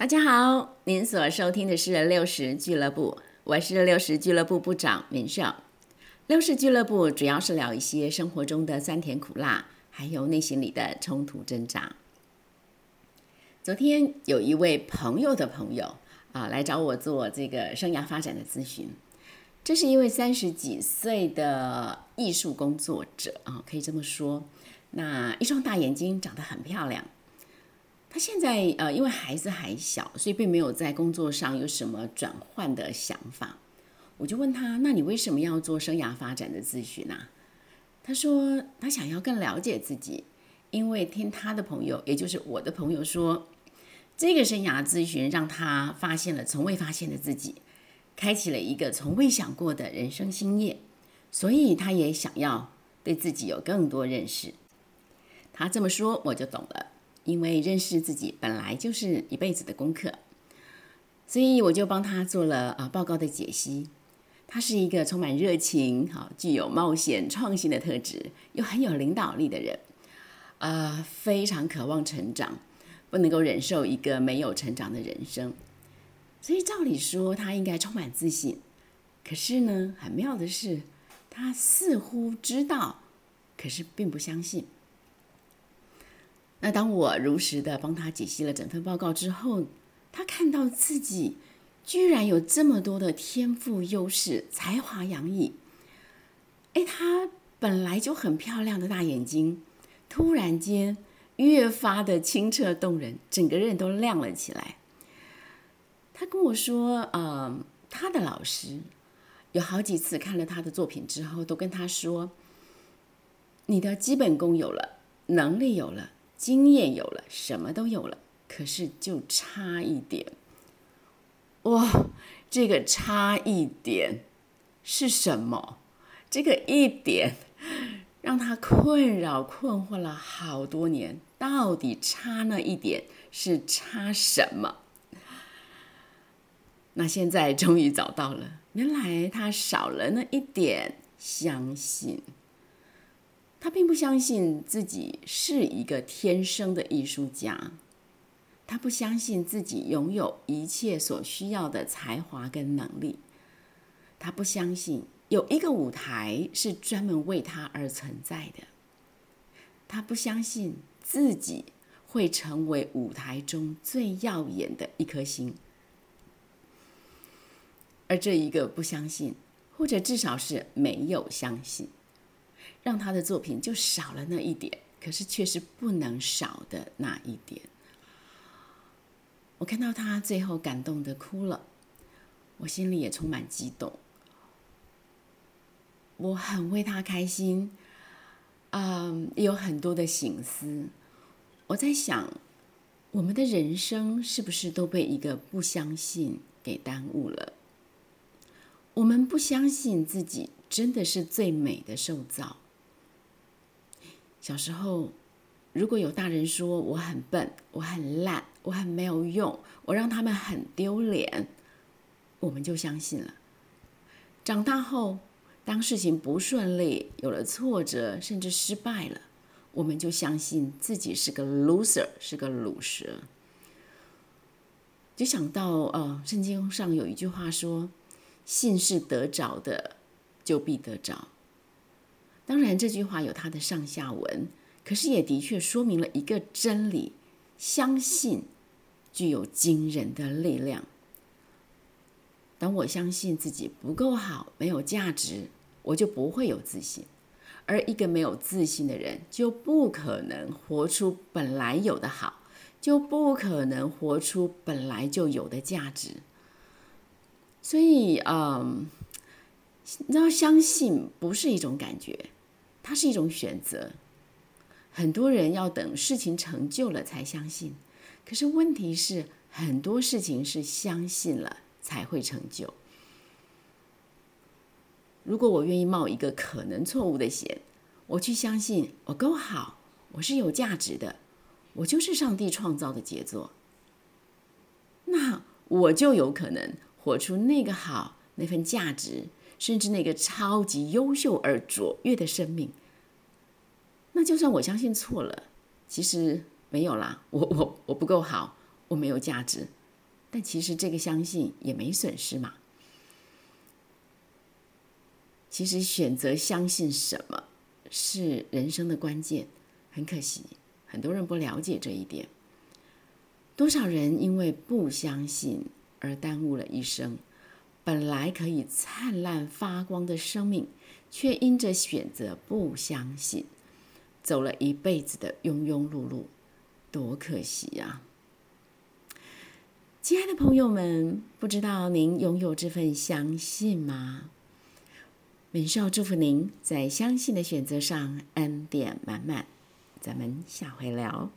大家好，您所收听的是六十俱乐部，我是六十俱乐部部长明秀。六十俱乐部主要是聊一些生活中的酸甜苦辣，还有内心里的冲突挣扎。昨天有一位朋友的朋友啊，来找我做这个生涯发展的咨询。这是一位三十几岁的艺术工作者啊，可以这么说。那一双大眼睛，长得很漂亮。他现在呃，因为孩子还小，所以并没有在工作上有什么转换的想法。我就问他：“那你为什么要做生涯发展的咨询呢？”他说：“他想要更了解自己，因为听他的朋友，也就是我的朋友说，这个生涯咨询让他发现了从未发现的自己，开启了一个从未想过的人生新业，所以他也想要对自己有更多认识。”他这么说，我就懂了。因为认识自己本来就是一辈子的功课，所以我就帮他做了啊报告的解析。他是一个充满热情、好具有冒险创新的特质，又很有领导力的人，啊，非常渴望成长，不能够忍受一个没有成长的人生。所以照理说他应该充满自信，可是呢，很妙的是，他似乎知道，可是并不相信。那当我如实的帮他解析了整份报告之后，他看到自己居然有这么多的天赋优势、才华洋溢。哎，他本来就很漂亮的大眼睛，突然间越发的清澈动人，整个人都亮了起来。他跟我说，呃，他的老师有好几次看了他的作品之后，都跟他说：“你的基本功有了，能力有了。”经验有了，什么都有了，可是就差一点。哇，这个差一点是什么？这个一点让他困扰困惑了好多年。到底差那一点是差什么？那现在终于找到了，原来他少了那一点相信。他并不相信自己是一个天生的艺术家，他不相信自己拥有一切所需要的才华跟能力，他不相信有一个舞台是专门为他而存在的，他不相信自己会成为舞台中最耀眼的一颗星，而这一个不相信，或者至少是没有相信。让他的作品就少了那一点，可是却是不能少的那一点。我看到他最后感动的哭了，我心里也充满激动。我很为他开心，啊嗯，有很多的心思。我在想，我们的人生是不是都被一个不相信给耽误了？我们不相信自己真的是最美的受造。小时候，如果有大人说我很笨、我很烂、我很没有用，我让他们很丢脸，我们就相信了。长大后，当事情不顺利、有了挫折，甚至失败了，我们就相信自己是个 loser，是个卤蛇。就想到，呃，圣经上有一句话说：“信是得着的，就必得着。”当然，这句话有它的上下文，可是也的确说明了一个真理：相信具有惊人的力量。当我相信自己不够好、没有价值，我就不会有自信；而一个没有自信的人，就不可能活出本来有的好，就不可能活出本来就有的价值。所以，嗯，你知道，相信不是一种感觉。它是一种选择，很多人要等事情成就了才相信，可是问题是很多事情是相信了才会成就。如果我愿意冒一个可能错误的险，我去相信我够好，我是有价值的，我就是上帝创造的杰作，那我就有可能活出那个好那份价值。甚至那个超级优秀而卓越的生命，那就算我相信错了，其实没有啦，我我我不够好，我没有价值，但其实这个相信也没损失嘛。其实选择相信什么是人生的关键，很可惜，很多人不了解这一点。多少人因为不相信而耽误了一生，本来可以灿烂发光的生命，却因着选择不相信，走了一辈子的庸庸碌碌，多可惜呀！亲爱的朋友们，不知道您拥有这份相信吗？文少祝福您在相信的选择上恩典满满，咱们下回聊。